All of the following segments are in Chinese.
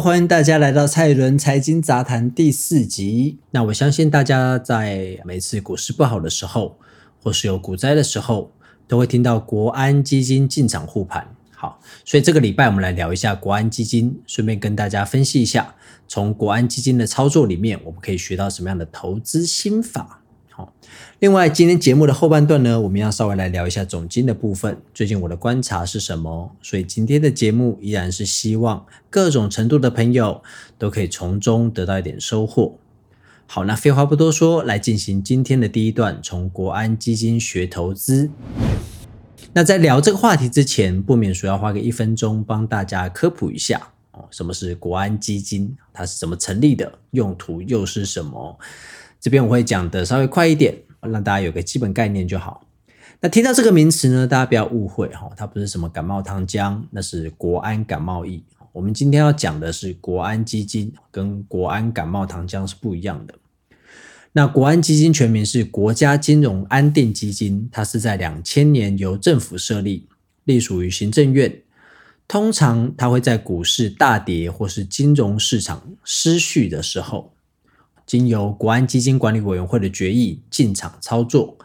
欢迎大家来到蔡伦财经杂谈第四集。那我相信大家在每次股市不好的时候，或是有股灾的时候，都会听到国安基金进场护盘。好，所以这个礼拜我们来聊一下国安基金，顺便跟大家分析一下，从国安基金的操作里面，我们可以学到什么样的投资心法。另外今天节目的后半段呢，我们要稍微来聊一下总金的部分。最近我的观察是什么？所以今天的节目依然是希望各种程度的朋友都可以从中得到一点收获。好，那废话不多说，来进行今天的第一段，从国安基金学投资。那在聊这个话题之前，不免说要花个一分钟帮大家科普一下哦，什么是国安基金？它是怎么成立的？用途又是什么？这边我会讲的稍微快一点，让大家有个基本概念就好。那听到这个名词呢，大家不要误会哈，它不是什么感冒糖浆，那是国安感冒液。我们今天要讲的是国安基金，跟国安感冒糖浆是不一样的。那国安基金全名是国家金融安定基金，它是在两千年由政府设立，隶属于行政院。通常它会在股市大跌或是金融市场失序的时候，经由国安基金管理委员会的决议进场操作。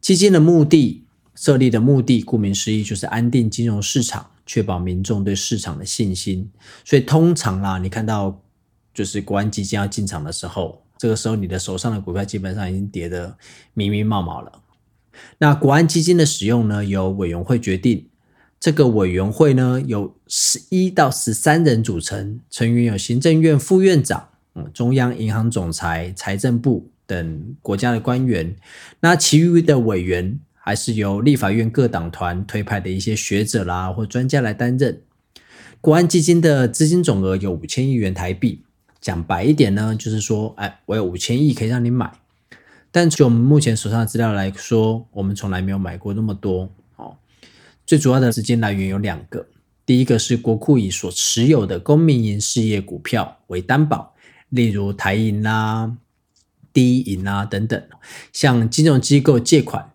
基金的目的，设立的目的，顾名思义就是安定金融市场，确保民众对市场的信心。所以通常啦，你看到就是国安基金要进场的时候。这个时候，你的手上的股票基本上已经跌得密密麻麻了。那国安基金的使用呢，由委员会决定。这个委员会呢，由十一到十三人组成，成员有行政院副院长、中央银行总裁、财政部等国家的官员。那其余的委员还是由立法院各党团推派的一些学者啦或专家来担任。国安基金的资金总额有五千亿元台币。讲白一点呢，就是说，哎，我有五千亿可以让你买，但就我们目前手上的资料来说，我们从来没有买过那么多。哦，最主要的资金来源有两个，第一个是国库以所持有的公民营事业股票为担保，例如台银啦、第一银啊等等，向金融机构借款，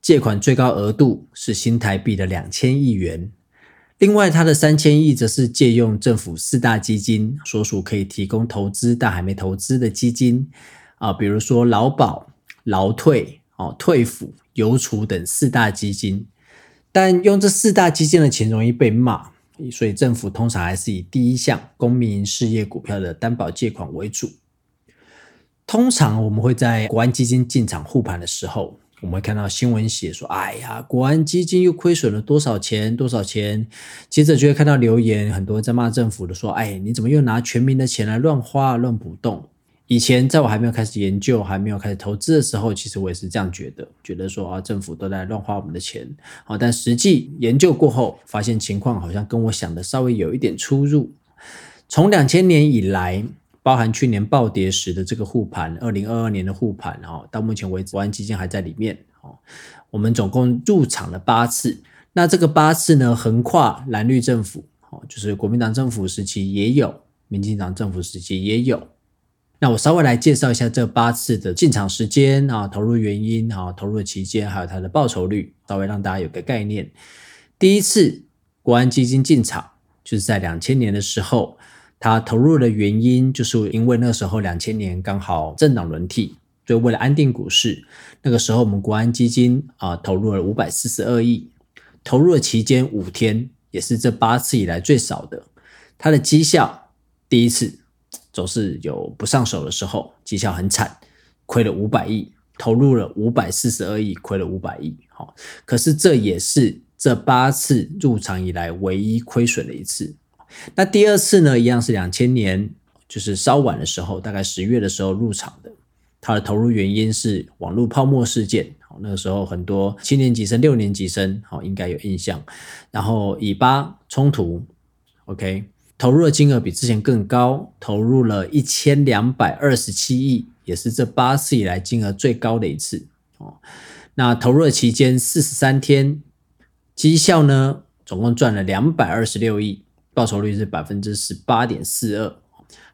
借款最高额度是新台币的两千亿元。另外，它的三千亿则是借用政府四大基金所属可以提供投资但还没投资的基金啊，比如说劳保、劳退、哦退抚、邮储等四大基金。但用这四大基金的钱容易被骂，所以政府通常还是以第一项公民事业股票的担保借款为主。通常我们会在国安基金进场护盘的时候。我们会看到新闻写说：“哎呀，国安基金又亏损了多少钱？多少钱？”接着就会看到留言，很多人在骂政府的说：“哎，你怎么又拿全民的钱来乱花、乱补洞？”以前在我还没有开始研究、还没有开始投资的时候，其实我也是这样觉得，觉得说啊，政府都在乱花我们的钱。好，但实际研究过后，发现情况好像跟我想的稍微有一点出入。从两千年以来。包含去年暴跌时的这个护盘，二零二二年的护盘，哈，到目前为止，国安基金还在里面，哦，我们总共入场了八次，那这个八次呢，横跨蓝绿政府，哦，就是国民党政府时期也有，民进党政府时期也有，那我稍微来介绍一下这八次的进场时间啊，投入原因啊，投入的期间，还有它的报酬率，稍微让大家有个概念。第一次国安基金进场，就是在两千年的时候。它投入的原因，就是因为那时候两千年刚好政党轮替，所以为了安定股市，那个时候我们国安基金啊投入了五百四十二亿，投入的期间五天，也是这八次以来最少的。它的绩效第一次总是有不上手的时候，绩效很惨，亏了五百亿，投入了五百四十二亿，亏了五百亿。好，可是这也是这八次入场以来唯一亏损的一次。那第二次呢，一样是两千年，就是稍晚的时候，大概十月的时候入场的。它的投入原因是网络泡沫事件，好，那个时候很多七年级生、六年级生，好，应该有印象。然后以巴冲突，OK，投入的金额比之前更高，投入了一千两百二十七亿，也是这八次以来金额最高的一次。哦，那投入的期间四十三天，绩效呢，总共赚了两百二十六亿。报酬率是百分之十八点四二。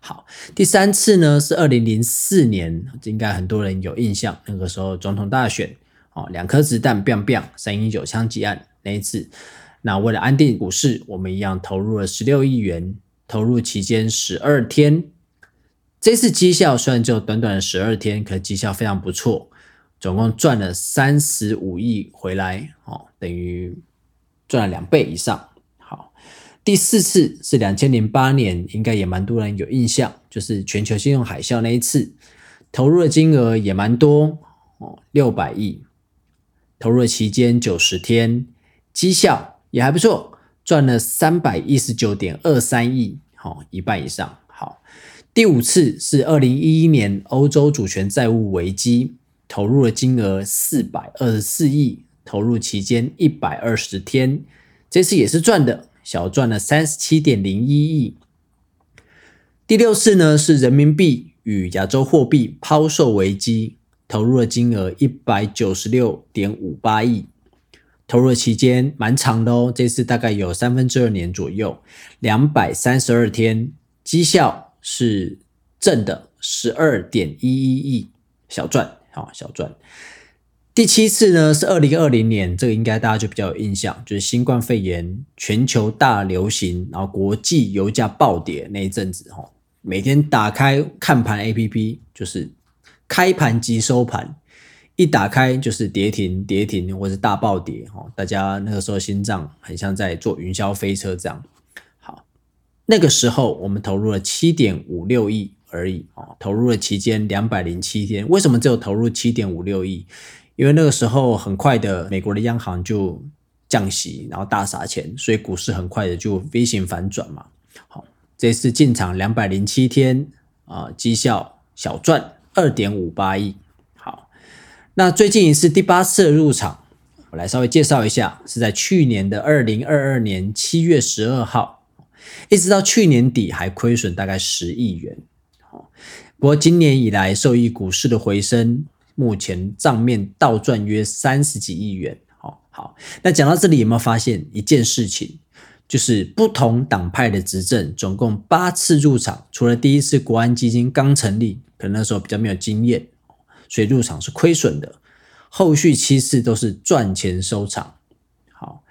好，第三次呢是二零零四年，应该很多人有印象，那个时候总统大选，哦，两颗子弹，biang biang，三一九枪击案那一次。那为了安定股市，我们一样投入了十六亿元，投入期间十二天。这次绩效虽然只有短短的十二天，可绩效非常不错，总共赚了三十五亿回来，哦，等于赚了两倍以上。好，第四次是两千零八年，应该也蛮多人有印象，就是全球信用海啸那一次，投入的金额也蛮多，哦，六百亿，投入的期间九十天，绩效也还不错，赚了三百一十九点二三亿，好，一半以上。好，第五次是二零一一年欧洲主权债务危机，投入的金额四百二十四亿，投入期间一百二十天，这次也是赚的，小赚了三十七点零一亿。第六次呢是人民币与亚洲货币抛售危机。投入的金额一百九十六点五八亿，投入的期间蛮长的哦，这次大概有三分之二年左右，两百三十二天，绩效是正的十二点一一亿，小赚，好小赚。第七次呢是二零二零年，这个应该大家就比较有印象，就是新冠肺炎全球大流行，然后国际油价暴跌那一阵子，哈，每天打开看盘 A P P 就是。开盘即收盘，一打开就是跌停、跌停或是大暴跌，哈，大家那个时候心脏很像在坐云霄飞车这样。好，那个时候我们投入了七点五六亿而已，哦，投入了期间两百零七天。为什么只有投入七点五六亿？因为那个时候很快的，美国的央行就降息，然后大撒钱，所以股市很快的就 V 型反转嘛。好，这次进场两百零七天，啊，绩效小赚。二点五八亿，那最近一次第八次入场，我来稍微介绍一下，是在去年的二零二二年七月十二号，一直到去年底还亏损大概十亿元，好，不过今年以来受益股市的回升，目前账面倒赚约三十几亿元，好，好，那讲到这里有没有发现一件事情？就是不同党派的执政，总共八次入场，除了第一次国安基金刚成立，可能那时候比较没有经验，所以入场是亏损的。后续七次都是赚钱收场。好，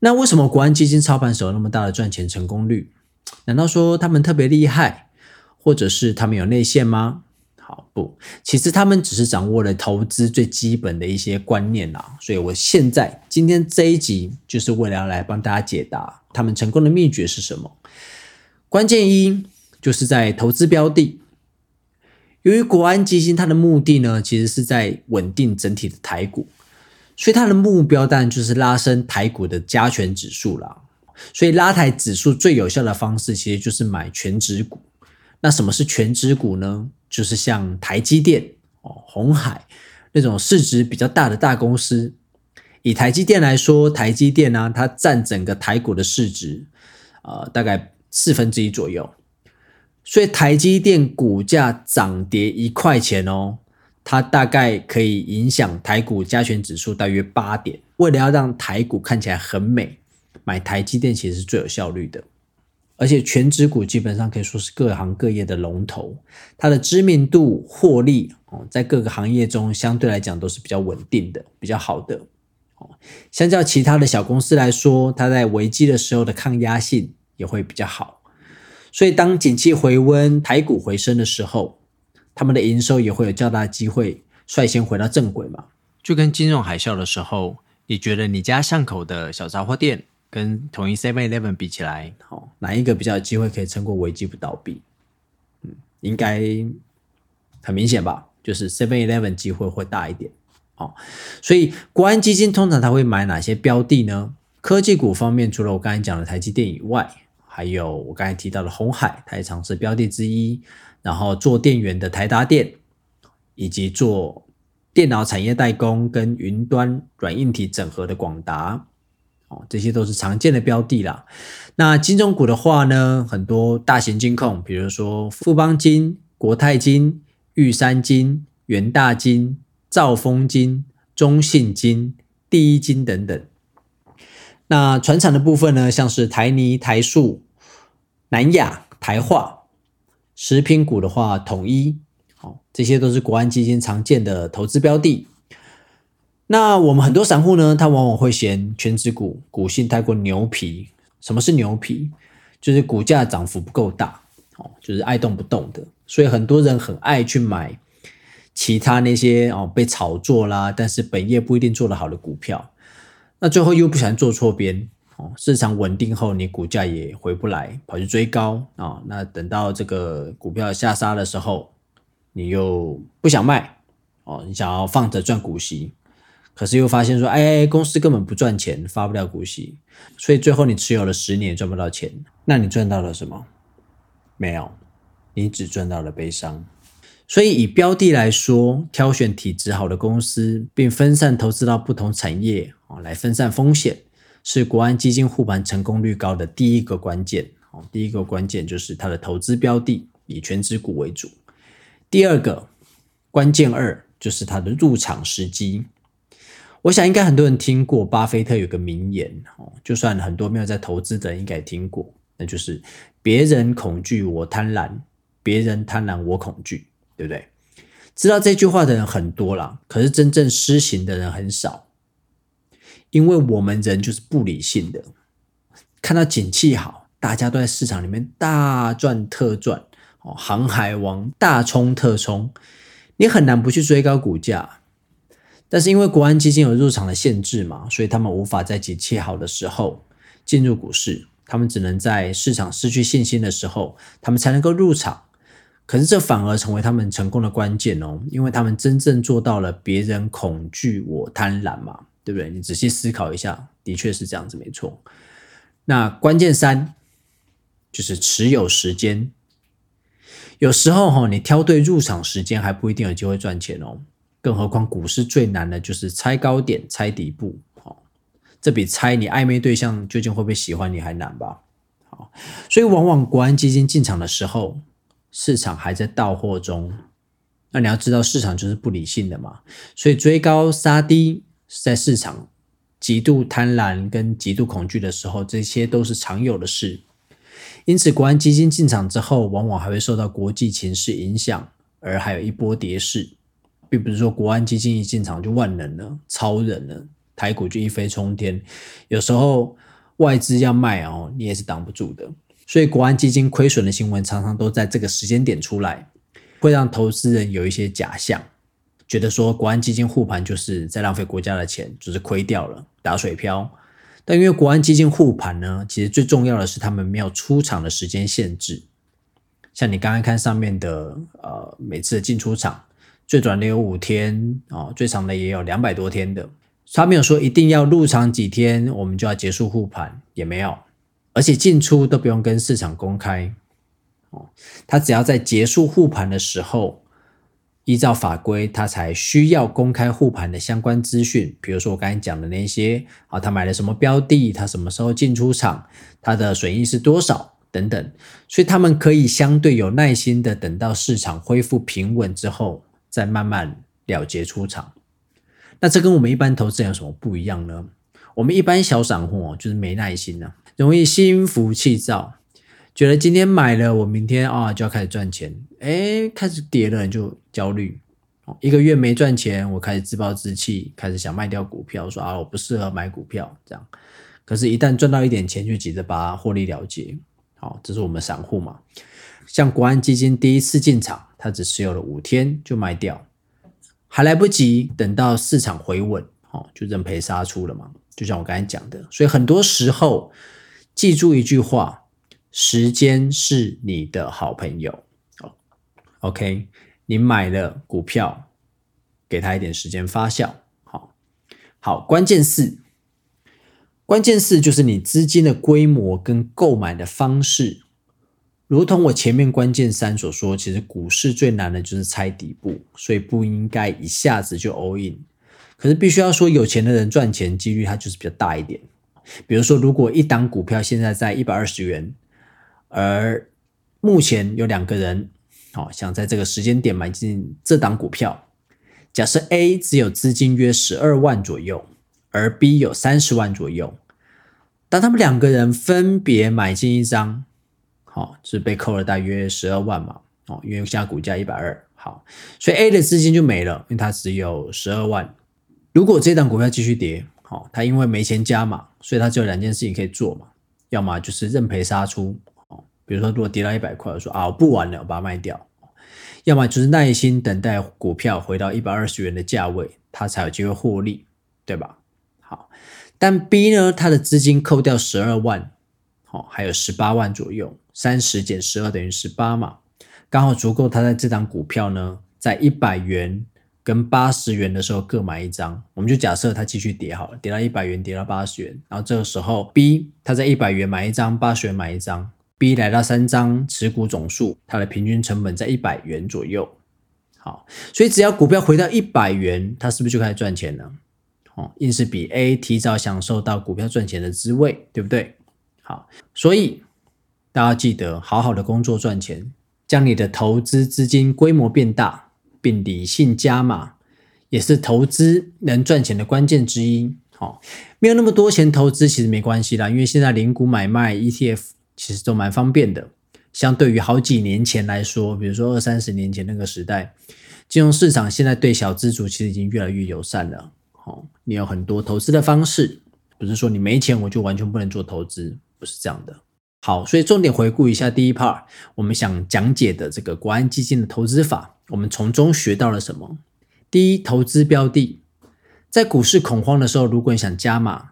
那为什么国安基金操盘手那么大的赚钱成功率？难道说他们特别厉害，或者是他们有内线吗？好不，其实他们只是掌握了投资最基本的一些观念啦。所以我现在今天这一集就是为了要来帮大家解答他们成功的秘诀是什么。关键一就是在投资标的。由于国安基金它的目的呢，其实是在稳定整体的台股，所以它的目标当然就是拉升台股的加权指数啦。所以拉抬指数最有效的方式，其实就是买全指股。那什么是全指股呢？就是像台积电、哦红海那种市值比较大的大公司，以台积电来说，台积电呢，它占整个台股的市值，呃，大概四分之一左右。所以台积电股价涨跌一块钱哦，它大概可以影响台股加权指数大约八点。为了要让台股看起来很美，买台积电其实是最有效率的。而且全指股基本上可以说是各行各业的龙头，它的知名度、获利哦，在各个行业中相对来讲都是比较稳定的、比较好的哦。相较其他的小公司来说，它在危机的时候的抗压性也会比较好。所以当景气回温、台股回升的时候，他们的营收也会有较大机会率先回到正轨嘛。就跟金融海啸的时候，你觉得你家巷口的小杂货店？跟统一 Seven Eleven 比起来，好哪一个比较有机会可以撑过危机不倒闭？嗯，应该很明显吧，就是 Seven Eleven 机会会大一点。哦，所以国安基金通常他会买哪些标的呢？科技股方面，除了我刚才讲的台积电以外，还有我刚才提到的红海，它也常是标的之一。然后做电源的台达电，以及做电脑产业代工跟云端软硬体整合的广达。哦，这些都是常见的标的啦。那金融股的话呢，很多大型金控，比如说富邦金、国泰金、玉山金、元大金、兆丰金、中信金、第一金等等。那船厂的部分呢，像是台泥、台塑、南亚、台化。食品股的话，统一。好，这些都是国安基金常见的投资标的。那我们很多散户呢，他往往会嫌全指股股性太过牛皮。什么是牛皮？就是股价涨幅不够大，哦，就是爱动不动的，所以很多人很爱去买其他那些哦被炒作啦，但是本业不一定做得好的股票，那最后又不想做错边。哦，市场稳定后，你股价也回不来，跑去追高啊。那等到这个股票下杀的时候，你又不想卖哦，你想要放着赚股息，可是又发现说，哎，公司根本不赚钱，发不了股息，所以最后你持有了十年赚不到钱，那你赚到了什么？没有，你只赚到了悲伤。所以以标的来说，挑选体质好的公司，并分散投资到不同产业哦，来分散风险。是国安基金护盘成功率高的第一个关键哦，第一个关键就是它的投资标的以全指股为主。第二个关键二就是它的入场时机。我想应该很多人听过巴菲特有个名言哦，就算很多没有在投资的人应该听过，那就是别人恐惧我贪婪，别人贪婪我恐惧，对不对？知道这句话的人很多了，可是真正施行的人很少。因为我们人就是不理性的，看到景气好，大家都在市场里面大赚特赚哦，航海王大冲特冲，你很难不去追高股价。但是因为国安基金有入场的限制嘛，所以他们无法在景气好的时候进入股市，他们只能在市场失去信心的时候，他们才能够入场。可是这反而成为他们成功的关键哦，因为他们真正做到了别人恐惧我贪婪嘛。对不对？你仔细思考一下，的确是这样子，没错。那关键三就是持有时间。有时候哈，你挑对入场时间还不一定有机会赚钱哦。更何况股市最难的就是猜高点、猜底部。哦，这比猜你暧昧对象究竟会不会喜欢你还难吧？好，所以往往国安基金进场的时候，市场还在到货中。那你要知道，市场就是不理性的嘛，所以追高杀低。在市场极度贪婪跟极度恐惧的时候，这些都是常有的事。因此，国安基金进场之后，往往还会受到国际情势影响，而还有一波跌势，并不是说国安基金一进场就万能了、超人了，台股就一飞冲天。有时候外资要卖哦，你也是挡不住的。所以，国安基金亏损的新闻常常都在这个时间点出来，会让投资人有一些假象。觉得说国安基金护盘就是在浪费国家的钱，就是亏掉了打水漂。但因为国安基金护盘呢，其实最重要的是他们没有出场的时间限制。像你刚刚看上面的，呃，每次的进出场最短的有五天啊，最长的也有两百多天的。他没有说一定要入场几天，我们就要结束护盘，也没有。而且进出都不用跟市场公开哦，他只要在结束护盘的时候。依照法规，他才需要公开护盘的相关资讯，比如说我刚才讲的那些啊，他买了什么标的，他什么时候进出场，他的损益是多少等等，所以他们可以相对有耐心的等到市场恢复平稳之后，再慢慢了结出场。那这跟我们一般投资人有什么不一样呢？我们一般小散户哦就是没耐心呢，容易心浮气躁。觉得今天买了，我明天啊就要开始赚钱，哎，开始跌了你就焦虑，一个月没赚钱，我开始自暴自弃，开始想卖掉股票，说啊我不适合买股票这样，可是，一旦赚到一点钱，就急着把它获利了结，好，这是我们散户嘛。像国安基金第一次进场，它只持有了五天就卖掉，还来不及等到市场回稳，好就认赔杀出了嘛。就像我刚才讲的，所以很多时候记住一句话。时间是你的好朋友，OK，你买了股票，给他一点时间发酵，好，好，关键四，关键四就是你资金的规模跟购买的方式，如同我前面关键三所说，其实股市最难的就是猜底部，所以不应该一下子就 all in，可是必须要说，有钱的人赚钱几率它就是比较大一点，比如说，如果一档股票现在在一百二十元。而目前有两个人，哦，想在这个时间点买进这档股票。假设 A 只有资金约十二万左右，而 B 有三十万左右。当他们两个人分别买进一张，好，是被扣了大约十二万嘛？哦，因为现在股价一百二，好，所以 A 的资金就没了，因为他只有十二万。如果这档股票继续跌，好，他因为没钱加码，所以他只有两件事情可以做嘛。要么就是认赔杀出，比如说，如果跌到一百块，我说啊，我不玩了，我把它卖掉。要么就是耐心等待股票回到一百二十元的价位，它才有机会获利，对吧？好，但 B 呢，它的资金扣掉十二万，好，还有十八万左右，三十减十二等于十八嘛，刚好足够他在这张股票呢，在一百元跟八十元的时候各买一张。我们就假设它继续跌好了，跌到一百元，跌到八十元，然后这个时候 B 他在一百元买一张，八十元买一张。B 来到三张持股总数，它的平均成本在一百元左右。好，所以只要股票回到一百元，它是不是就开始赚钱了？哦，硬是比 A 提早享受到股票赚钱的滋味，对不对？好，所以大家记得好好的工作赚钱，将你的投资资金规模变大，并理性加码，也是投资能赚钱的关键之一。好，没有那么多钱投资其实没关系啦，因为现在零股买卖 ETF。其实都蛮方便的，相对于好几年前来说，比如说二三十年前那个时代，金融市场现在对小资族其实已经越来越友善了。哦，你有很多投资的方式，不是说你没钱我就完全不能做投资，不是这样的。好，所以重点回顾一下第一 part，我们想讲解的这个国安基金的投资法，我们从中学到了什么？第一，投资标的，在股市恐慌的时候，如果你想加码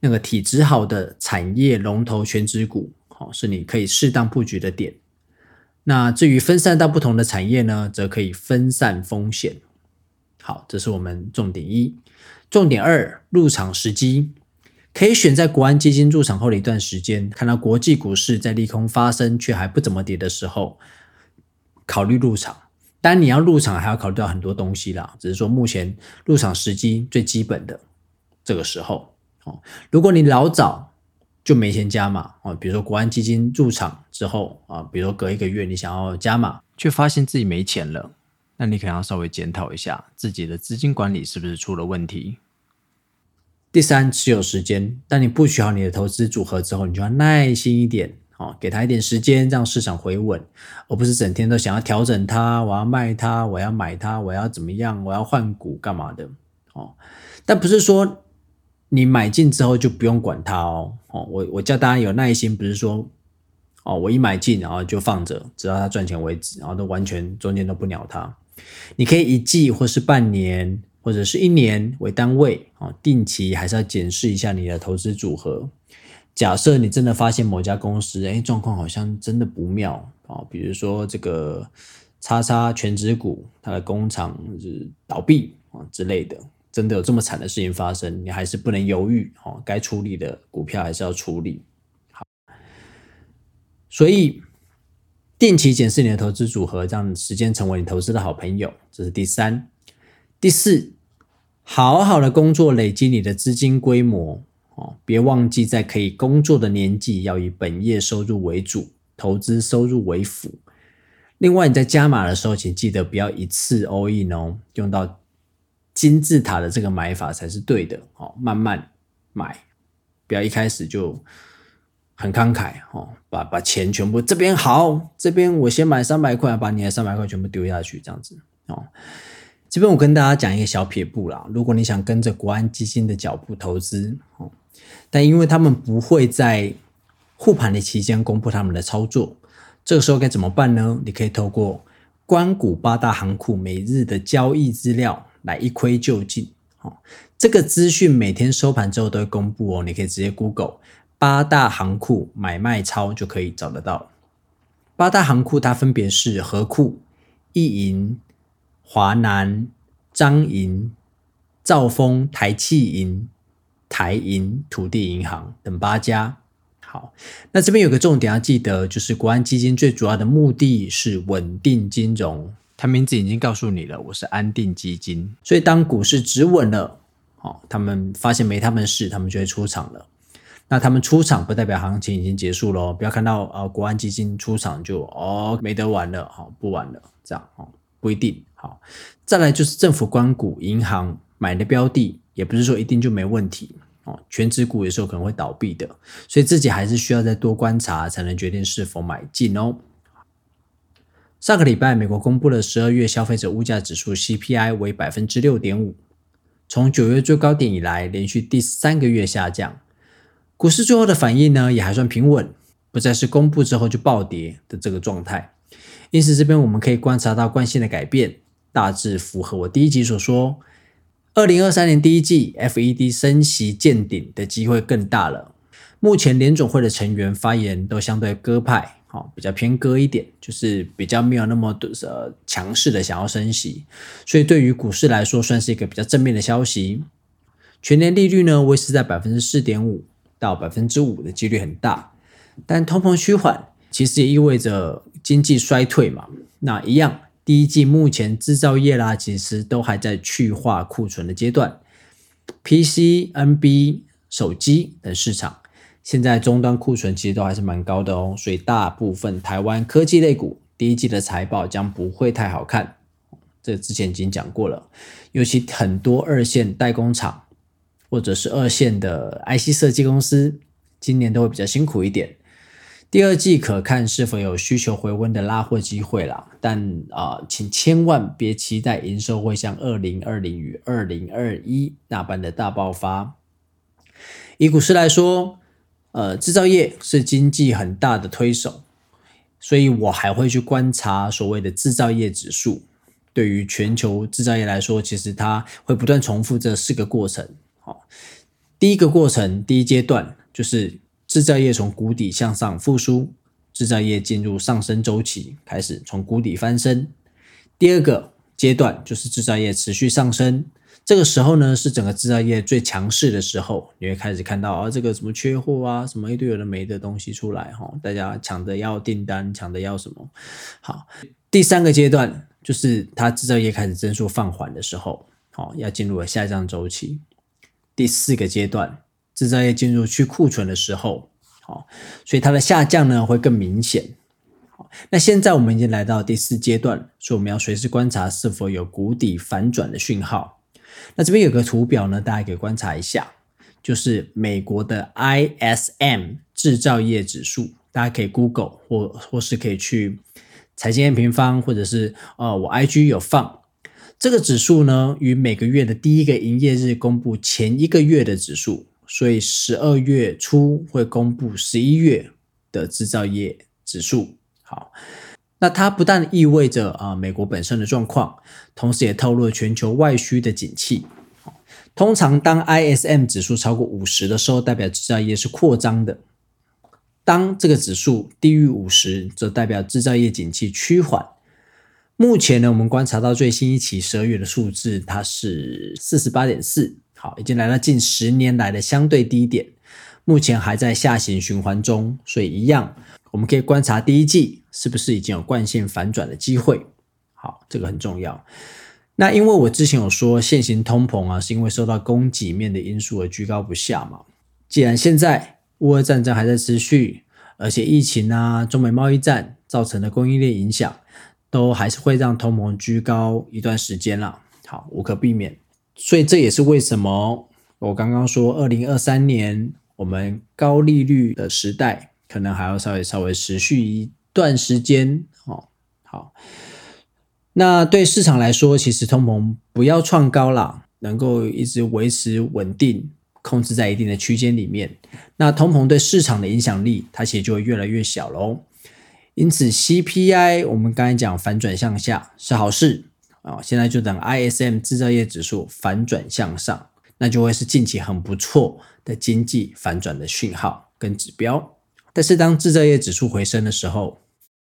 那个体质好的产业龙头全指股。哦，是你可以适当布局的点。那至于分散到不同的产业呢，则可以分散风险。好，这是我们重点一。重点二，入场时机可以选在国安基金入场后的一段时间，看到国际股市在利空发生却还不怎么跌的时候，考虑入场。当然，你要入场还要考虑到很多东西啦，只是说目前入场时机最基本的这个时候。哦，如果你老早。就没钱加码啊，比如说国安基金入场之后啊，比如说隔一个月你想要加码，却发现自己没钱了，那你可能要稍微检讨一下自己的资金管理是不是出了问题。第三，持有时间，当你布局好你的投资组合之后，你就要耐心一点哦，给他一点时间，让市场回稳，而不是整天都想要调整它，我要卖它，我要买它，我要怎么样，我要换股干嘛的哦？但不是说。你买进之后就不用管它哦，哦，我我叫大家有耐心，不是说哦，我一买进然后就放着，直到它赚钱为止，然后都完全中间都不鸟它。你可以一季或是半年或者是一年为单位哦，定期还是要检视一下你的投资组合。假设你真的发现某家公司哎状况好像真的不妙啊，比如说这个叉叉全职股它的工厂是倒闭啊之类的。真的有这么惨的事情发生，你还是不能犹豫哦，该处理的股票还是要处理。好，所以定期检视你的投资组合，让时间成为你投资的好朋友，这是第三。第四，好好的工作，累积你的资金规模哦，别忘记在可以工作的年纪，要以本业收入为主，投资收入为辅。另外，你在加码的时候，请记得不要一次 all in 哦，用到。金字塔的这个买法才是对的哦，慢慢买，不要一开始就很慷慨哦，把把钱全部这边好，这边我先买三百块，把你的三百块全部丢下去，这样子哦。这边我跟大家讲一个小撇步啦，如果你想跟着国安基金的脚步投资哦，但因为他们不会在护盘的期间公布他们的操作，这个时候该怎么办呢？你可以透过关谷八大行库每日的交易资料。来一窥究竟，哦，这个资讯每天收盘之后都会公布哦，你可以直接 Google 八大行库买卖超就可以找得到。八大行库它分别是和库、易银、华南、彰银、兆丰、台气银、台银、土地银行等八家。好，那这边有个重点要记得，就是国安基金最主要的目的是稳定金融。他名字已经告诉你了，我是安定基金，所以当股市止稳了，哦，他们发现没他们事，他们就会出场了。那他们出场不代表行情已经结束了，不要看到啊，国安基金出场就哦没得玩了，好不玩了，这样哦不一定。好，再来就是政府关股、银行买的标的，也不是说一定就没问题哦，全职股有时候可能会倒闭的，所以自己还是需要再多观察，才能决定是否买进哦。上个礼拜，美国公布了十二月消费者物价指数 CPI 为百分之六点五，从九月最高点以来，连续第三个月下降。股市最后的反应呢，也还算平稳。不再是公布之后就暴跌的这个状态。因此，这边我们可以观察到惯性的改变，大致符合我第一集所说，二零二三年第一季 FED 升息见顶的机会更大了。目前联总会的成员发言都相对鸽派，好，比较偏鸽一点，就是比较没有那么多呃强势的想要升息，所以对于股市来说算是一个比较正面的消息。全年利率呢维持在百分之四点五到百分之五的几率很大，但通膨趋缓其实也意味着经济衰退嘛。那一样，第一季目前制造业啦其实都还在去化库存的阶段，PC、NB、手机等市场。现在终端库存其实都还是蛮高的哦，所以大部分台湾科技类股第一季的财报将不会太好看。这之前已经讲过了，尤其很多二线代工厂或者是二线的 IC 设计公司，今年都会比较辛苦一点。第二季可看是否有需求回温的拉货机会啦，但啊，请千万别期待营收会像二零二零与二零二一那般的大爆发。以股市来说。呃，制造业是经济很大的推手，所以我还会去观察所谓的制造业指数。对于全球制造业来说，其实它会不断重复这四个过程。好，第一个过程，第一阶段就是制造业从谷底向上复苏，制造业进入上升周期，开始从谷底翻身。第二个阶段就是制造业持续上升。这个时候呢，是整个制造业最强势的时候，你会开始看到啊，这个什么缺货啊，什么一堆有的没的东西出来哈，大家抢着要订单，抢着要什么。好，第三个阶段就是它制造业开始增速放缓的时候，好，要进入了下降周期。第四个阶段，制造业进入去库存的时候，好，所以它的下降呢会更明显。那现在我们已经来到第四阶段，所以我们要随时观察是否有谷底反转的讯号。那这边有个图表呢，大家可以观察一下，就是美国的 ISM 制造业指数，大家可以 Google 或或是可以去财经 M 平方，或者是呃我 IG 有放这个指数呢，与每个月的第一个营业日公布前一个月的指数，所以十二月初会公布十一月的制造业指数。好。那它不但意味着啊美国本身的状况，同时也透露了全球外需的景气。通常当 ISM 指数超过五十的时候，代表制造业是扩张的；当这个指数低于五十，则代表制造业景气趋缓。目前呢，我们观察到最新一期十二月的数字，它是四十八点四，好，已经来到近十年来的相对低点。目前还在下行循环中，所以一样，我们可以观察第一季是不是已经有惯性反转的机会。好，这个很重要。那因为我之前有说，现行通膨啊，是因为受到供给面的因素而居高不下嘛。既然现在乌俄战争还在持续，而且疫情啊、中美贸易战造成的供应链影响，都还是会让通膨居高一段时间了。好，无可避免。所以这也是为什么我刚刚说，二零二三年。我们高利率的时代可能还要稍微稍微持续一段时间哦。好，那对市场来说，其实通膨不要创高了，能够一直维持稳定，控制在一定的区间里面，那通膨对市场的影响力，它其实就会越来越小喽。因此，CPI 我们刚才讲反转向下是好事啊，现在就等 ISM 制造业指数反转向上。那就会是近期很不错的经济反转的讯号跟指标，但是当制造业指数回升的时候，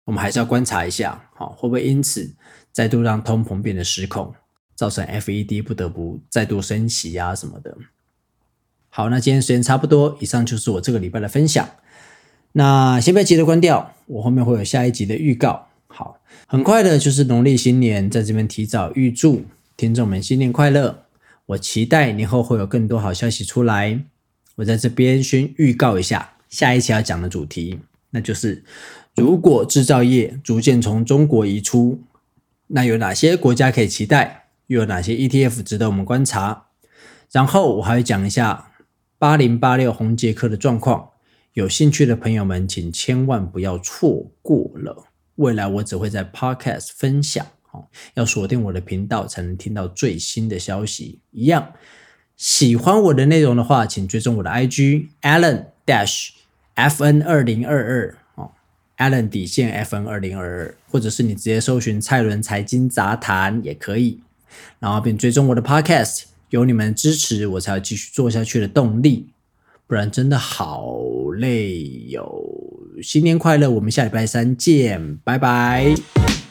我们还是要观察一下，好会不会因此再度让通膨变得失控，造成 FED 不得不再度升息啊什么的。好，那今天时间差不多，以上就是我这个礼拜的分享。那先不要急着关掉，我后面会有下一集的预告。好，很快的就是农历新年，在这边提早预祝听众们新年快乐。我期待年后会有更多好消息出来。我在这边先预告一下下一期要讲的主题，那就是如果制造业逐渐从中国移出，那有哪些国家可以期待？又有哪些 ETF 值得我们观察？然后我还会讲一下八零八六红杰克的状况。有兴趣的朋友们，请千万不要错过了。未来我只会在 Podcast 分享。哦要锁定我的频道，才能听到最新的消息。一样，喜欢我的内容的话，请追踪我的 IG Alan Dash FN 二零二二哦，Allen 底线 FN 二零二二，或者是你直接搜寻蔡伦财经杂谈也可以，然后并追踪我的 Podcast，有你们支持我才有继续做下去的动力，不然真的好累哟。新年快乐，我们下礼拜三见，拜拜。